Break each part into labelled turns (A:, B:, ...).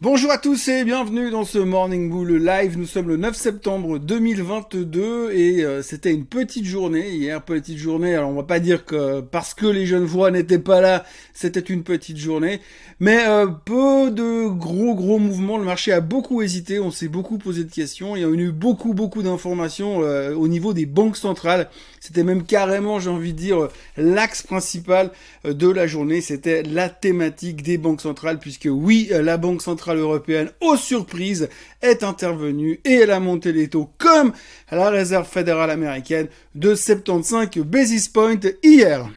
A: Bonjour à tous et bienvenue dans ce Morning Bull Live. Nous sommes le 9 septembre 2022 et euh, c'était une petite journée hier, petite journée. Alors on va pas dire que parce que les jeunes voix n'étaient pas là, c'était une petite journée, mais euh, peu de gros gros mouvements. Le marché a beaucoup hésité, on s'est beaucoup posé de questions. Il y a eu beaucoup beaucoup d'informations euh, au niveau des banques centrales. C'était même carrément, j'ai envie de dire, l'axe principal de la journée. C'était la thématique des banques centrales puisque oui, la banque centrale européenne, aux surprises, est intervenue et elle a monté les taux comme la réserve fédérale américaine de 75 basis points hier.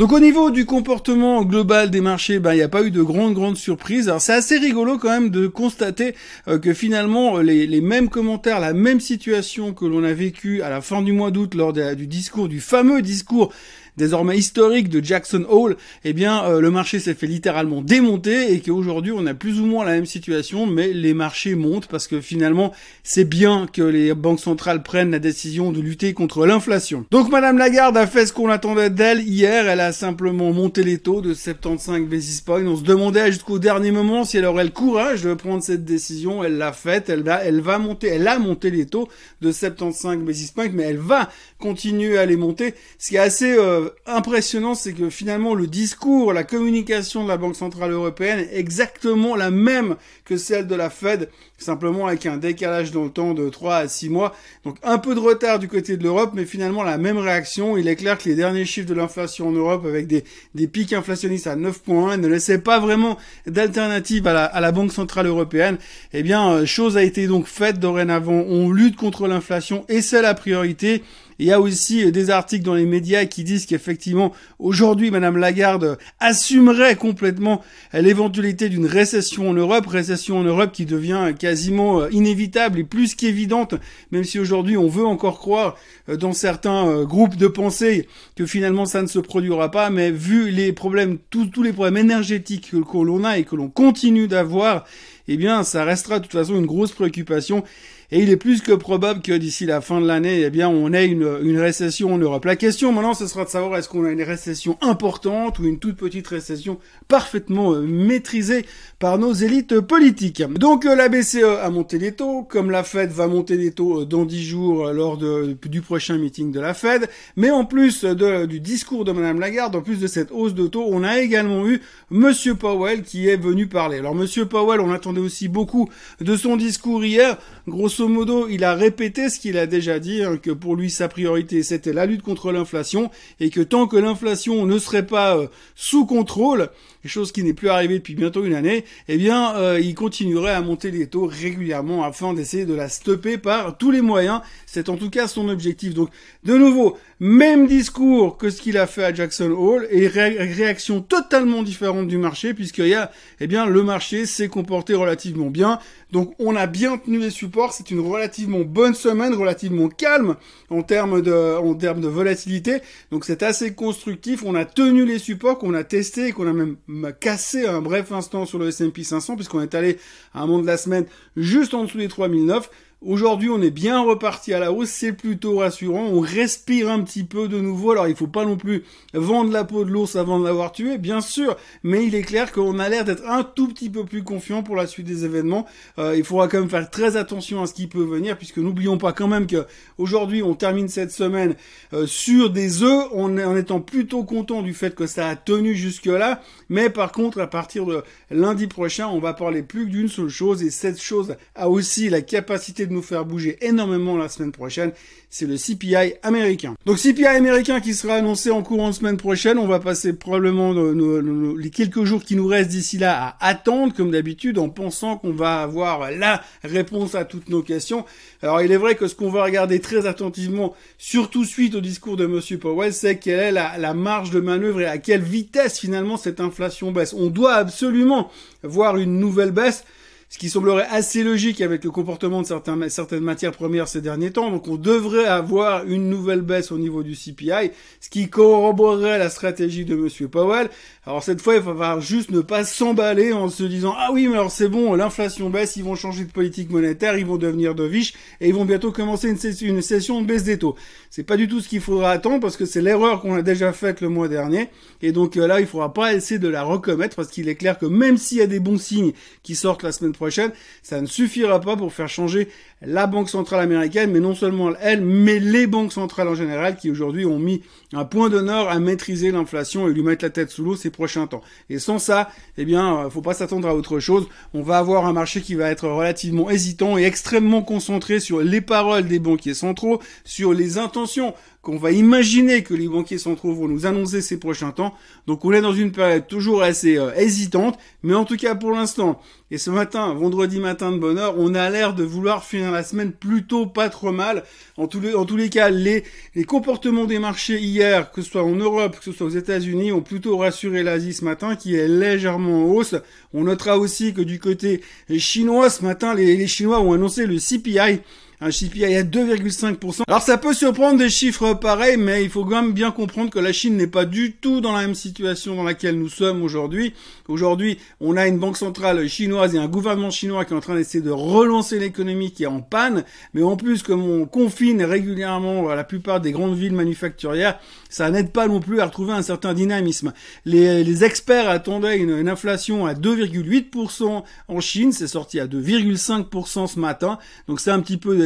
A: Donc au niveau du comportement global des marchés, ben il n'y a pas eu de grandes grandes surprises. Alors c'est assez rigolo quand même de constater euh, que finalement les, les, mêmes commentaires, la même situation que l'on a vécu à la fin du mois d'août lors du discours, du fameux discours désormais historique de Jackson Hole, eh bien euh, le marché s'est fait littéralement démonter et qu'aujourd'hui on a plus ou moins la même situation, mais les marchés montent parce que finalement c'est bien que les banques centrales prennent la décision de lutter contre l'inflation. Donc Madame Lagarde a fait ce qu'on attendait d'elle hier, elle a simplement monté les taux de 75 basis points. On se demandait jusqu'au dernier moment si elle aurait le courage de prendre cette décision, elle l'a faite, elle va, monter, elle a monté les taux de 75 basis points, mais elle va continuer à les monter. Ce qui est assez euh, impressionnant, c'est que finalement le discours, la communication de la Banque Centrale Européenne est exactement la même que celle de la Fed, simplement avec un décalage dans le temps de 3 à 6 mois. Donc un peu de retard du côté de l'Europe, mais finalement la même réaction. Il est clair que les derniers chiffres de l'inflation en Europe, avec des, des pics inflationnistes à 9.1, ne laissaient pas vraiment d'alternative à la, à la Banque Centrale Européenne. Eh bien, euh, chose a été donc faite dorénavant. On lutte contre l'inflation et c'est la priorité. Il y a aussi des articles dans les médias qui disent qu'effectivement, aujourd'hui, Madame Lagarde assumerait complètement l'éventualité d'une récession en Europe, récession en Europe qui devient quasiment euh, inévitable et plus qu'évidente, même si aujourd'hui on veut encore croire euh, dans certains euh, groupes de pensée que finalement ça ne se produira pas, mais vu les problèmes, tous les problèmes énergétiques que, que l'on a et que l'on continue d'avoir, eh bien, ça restera de toute façon une grosse préoccupation. Et il est plus que probable que d'ici la fin de l'année, eh bien, on ait une, récession en Europe. La question maintenant, ce sera de savoir est-ce qu'on a une récession importante ou une toute petite récession parfaitement euh, maîtrisée par nos élites politiques. Donc, euh, la BCE a monté les taux, comme la Fed va monter les taux euh, dans 10 jours lors du prochain meeting de la Fed. Mais en plus du discours de Madame Lagarde, en plus de cette hausse de taux, on a également eu Monsieur Powell qui est venu parler. Alors, Monsieur Powell, on attendait aussi beaucoup de son discours hier. Grosso il a répété ce qu'il a déjà dit, hein, que pour lui sa priorité c'était la lutte contre l'inflation et que tant que l'inflation ne serait pas euh, sous contrôle, chose qui n'est plus arrivée depuis bientôt une année, eh bien euh, il continuerait à monter les taux régulièrement afin d'essayer de la stopper par tous les moyens. C'est en tout cas son objectif. Donc de nouveau, même discours que ce qu'il a fait à Jackson Hole et réaction totalement différente du marché puisqu'il y a, eh bien le marché s'est comporté relativement bien. Donc on a bien tenu les supports, c'est une relativement bonne semaine, relativement calme en termes de, en termes de volatilité. Donc c'est assez constructif. On a tenu les supports qu'on a testé et qu'on a même cassé un bref instant sur le S&P 500 puisqu'on est allé à un moment de la semaine juste en dessous des 3009. Aujourd'hui, on est bien reparti à la hausse, c'est plutôt rassurant. On respire un petit peu de nouveau. Alors, il faut pas non plus vendre la peau de l'ours avant de l'avoir tué, bien sûr, mais il est clair qu'on a l'air d'être un tout petit peu plus confiant pour la suite des événements. Euh, il faudra quand même faire très attention à ce qui peut venir, puisque n'oublions pas quand même que aujourd'hui, on termine cette semaine euh, sur des œufs, en, en étant plutôt content du fait que ça a tenu jusque là. Mais par contre, à partir de lundi prochain, on va parler plus d'une seule chose, et cette chose a aussi la capacité nous faire bouger énormément la semaine prochaine, c'est le CPI américain. Donc CPI américain qui sera annoncé en courant de semaine prochaine, on va passer probablement les quelques jours qui nous restent d'ici là à attendre comme d'habitude en pensant qu'on va avoir la réponse à toutes nos questions. Alors il est vrai que ce qu'on va regarder très attentivement, surtout suite au discours de Monsieur Powell, c'est quelle est la marge de manœuvre et à quelle vitesse finalement cette inflation baisse. On doit absolument voir une nouvelle baisse ce qui semblerait assez logique avec le comportement de certains, certaines matières premières ces derniers temps. Donc on devrait avoir une nouvelle baisse au niveau du CPI, ce qui corroborerait la stratégie de Monsieur Powell. Alors cette fois, il va falloir juste ne pas s'emballer en se disant ah oui mais alors c'est bon, l'inflation baisse, ils vont changer de politique monétaire, ils vont devenir dovish et ils vont bientôt commencer une session, une session de baisse des taux. C'est pas du tout ce qu'il faudra attendre parce que c'est l'erreur qu'on a déjà faite le mois dernier et donc euh, là il faudra pas essayer de la recommettre parce qu'il est clair que même s'il y a des bons signes qui sortent la semaine prochaine, ça ne suffira pas pour faire changer la Banque centrale américaine, mais non seulement elle, mais les banques centrales en général qui aujourd'hui ont mis un point d'honneur à maîtriser l'inflation et lui mettre la tête sous l'eau ces prochains temps. Et sans ça, eh bien, euh, faut pas s'attendre à autre chose. On va avoir un marché qui va être relativement hésitant et extrêmement concentré sur les paroles des banquiers centraux, sur les intentions qu'on va imaginer que les banquiers centraux vont nous annoncer ces prochains temps. Donc on est dans une période toujours assez euh, hésitante, mais en tout cas pour l'instant, et ce matin, vendredi matin de bonne heure, on a l'air de vouloir finir la semaine plutôt pas trop mal. En tous les, cas, les, comportements des marchés hier, que ce soit en Europe, que ce soit aux États-Unis, ont plutôt rassuré l'Asie ce matin, qui est légèrement en hausse. On notera aussi que du côté chinois, ce matin, les Chinois ont annoncé le CPI, un CPI à 2,5%. Alors ça peut surprendre des chiffres pareils, mais il faut quand même bien comprendre que la Chine n'est pas du tout dans la même situation dans laquelle nous sommes aujourd'hui. Aujourd'hui, on a une banque centrale chinoise et un gouvernement chinois qui est en train d'essayer de relancer l'économie qui est en panne, mais en plus comme on confine régulièrement la plupart des grandes villes manufacturières, ça n'aide pas non plus à retrouver un certain dynamisme. Les, les experts attendaient une, une inflation à 2,8% en Chine, c'est sorti à 2,5% ce matin, donc c'est un petit peu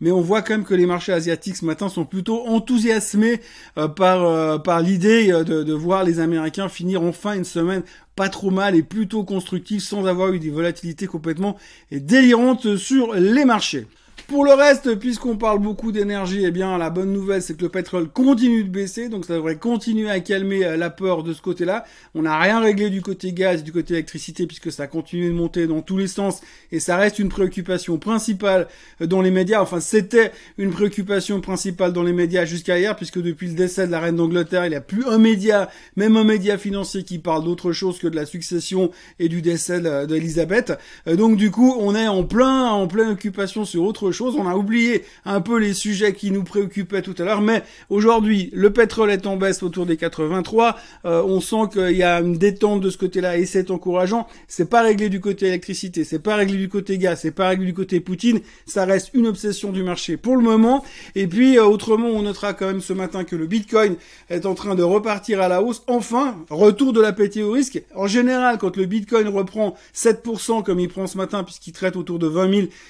A: mais on voit quand même que les marchés asiatiques ce matin sont plutôt enthousiasmés euh, par euh, par l'idée euh, de, de voir les Américains finir enfin une semaine pas trop mal et plutôt constructive sans avoir eu des volatilités complètement délirantes sur les marchés. Pour le reste, puisqu'on parle beaucoup d'énergie, eh bien la bonne nouvelle c'est que le pétrole continue de baisser, donc ça devrait continuer à calmer euh, la peur de ce côté-là. On n'a rien réglé du côté gaz, du côté électricité, puisque ça continue de monter dans tous les sens et ça reste une préoccupation principale euh, dans les médias. Enfin, c'était une préoccupation principale dans les médias jusqu'à hier, puisque depuis le décès de la reine d'Angleterre, il n'y a plus un média, même un média financier qui parle d'autre chose que de la succession et du décès d'Elisabeth. Euh, donc du coup, on est en plein, en pleine occupation sur autre chose on a oublié un peu les sujets qui nous préoccupaient tout à l'heure, mais aujourd'hui, le pétrole est en baisse autour des 83. Euh, on sent qu'il y a une détente de ce côté-là et c'est encourageant. C'est pas réglé du côté électricité, c'est pas réglé du côté gaz, c'est pas réglé du côté Poutine. Ça reste une obsession du marché pour le moment. Et puis, euh, autrement, on notera quand même ce matin que le Bitcoin est en train de repartir à la hausse. Enfin, retour de l'appétit au risque. En général, quand le Bitcoin reprend 7% comme il prend ce matin, puisqu'il traite autour de 20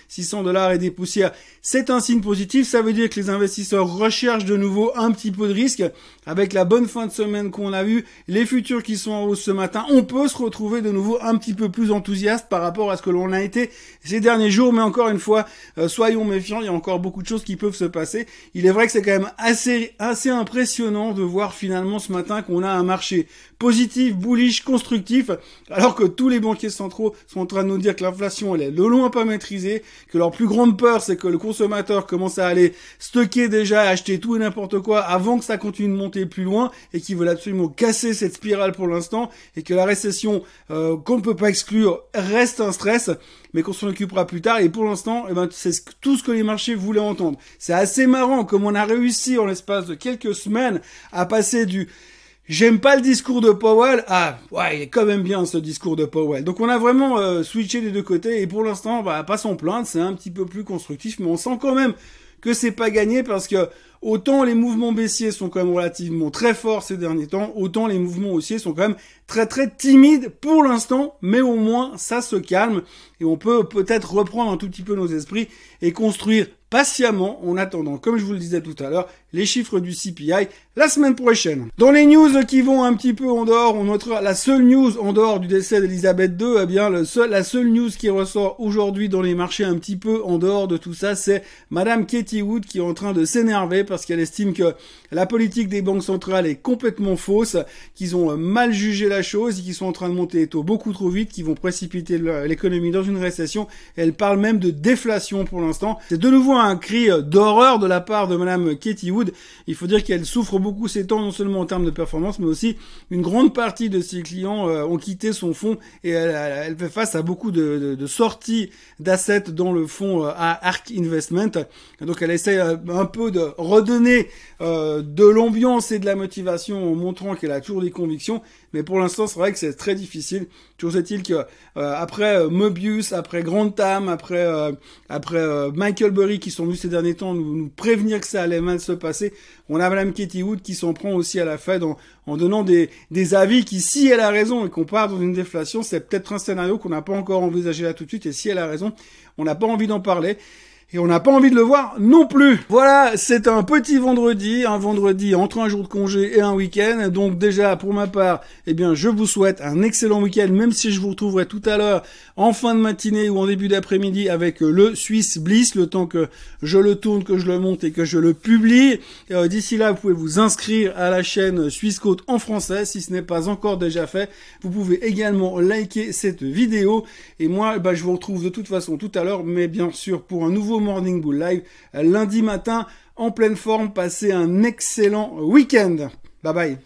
A: 600 dollars et des c'est un signe positif. Ça veut dire que les investisseurs recherchent de nouveau un petit peu de risque. Avec la bonne fin de semaine qu'on a vue, les futurs qui sont en hausse ce matin, on peut se retrouver de nouveau un petit peu plus enthousiaste par rapport à ce que l'on a été ces derniers jours. Mais encore une fois, euh, soyons méfiants. Il y a encore beaucoup de choses qui peuvent se passer. Il est vrai que c'est quand même assez, assez impressionnant de voir finalement ce matin qu'on a un marché positif, bullish, constructif, alors que tous les banquiers centraux sont en train de nous dire que l'inflation elle est de loin pas maîtrisée, que leur plus grande peur c'est que le consommateur commence à aller stocker déjà, acheter tout et n'importe quoi avant que ça continue de monter plus loin et qu'ils veulent absolument casser cette spirale pour l'instant et que la récession euh, qu'on ne peut pas exclure reste un stress mais qu'on s'en occupera plus tard. Et pour l'instant, eh ben, c'est tout ce que les marchés voulaient entendre. C'est assez marrant comme on a réussi en l'espace de quelques semaines à passer du J'aime pas le discours de Powell. Ah, ouais, il est quand même bien ce discours de Powell. Donc on a vraiment euh, switché des deux côtés et pour l'instant, bah, pas s'en plaindre, c'est un petit peu plus constructif, mais on sent quand même que c'est pas gagné parce que autant les mouvements baissiers sont quand même relativement très forts ces derniers temps, autant les mouvements haussiers sont quand même très très timides pour l'instant, mais au moins ça se calme et on peut peut-être reprendre un tout petit peu nos esprits et construire patiemment en attendant, comme je vous le disais tout à l'heure, les chiffres du CPI la semaine prochaine. Dans les news qui vont un petit peu en dehors, on notera la seule news en dehors du décès d'Elisabeth II, eh bien le seul, la seule news qui ressort aujourd'hui dans les marchés un petit peu en dehors de tout ça, c'est Madame Katie Wood qui est en train de s'énerver parce qu'elle estime que la politique des banques centrales est complètement fausse, qu'ils ont mal jugé la chose, qu'ils sont en train de monter les taux beaucoup trop vite, qu'ils vont précipiter l'économie dans une récession. Elle parle même de déflation pour l'instant. C'est de nouveau un cri d'horreur de la part de Madame Katie Wood. Il faut dire qu'elle souffre beaucoup ces temps, non seulement en termes de performance, mais aussi une grande partie de ses clients euh, ont quitté son fonds et elle, fait face à beaucoup de, sorties d'assets dans le fonds euh, ARK Investment. Donc elle essaie euh, un peu de redonner de l'ambiance et de la motivation en montrant qu'elle a toujours des convictions. Mais pour l'instant, c'est vrai que c'est très difficile. Toujours est-il que après Mobius, après Grand Tam, après après Michael Burry qui sont venus ces derniers temps nous, nous prévenir que ça allait mal se passer, on a Madame Katie Wood qui s'en prend aussi à la Fed en, en donnant des, des avis qui, si elle a raison et qu'on part dans une déflation, c'est peut-être un scénario qu'on n'a pas encore envisagé là tout de suite. Et si elle a raison, on n'a pas envie d'en parler et on n'a pas envie de le voir non plus. Voilà, c'est un petit vendredi, un vendredi entre un jour de congé et un week-end. Donc déjà, pour ma part, eh bien, je vous souhaite un excellent week-end, même si je vous retrouverai tout à l'heure en fin de matinée ou en début d'après-midi avec le Swiss Bliss, le temps que je le tourne, que je le monte et que je le publie. Euh, d'ici là, vous pouvez vous inscrire à la chaîne Suisse Côte en français, si ce n'est pas encore déjà fait. Vous pouvez également liker cette vidéo. Et moi, bah, je vous retrouve de toute façon tout à l'heure, mais bien sûr pour un Morning Bull Live lundi matin en pleine forme. Passez un excellent week-end. Bye bye.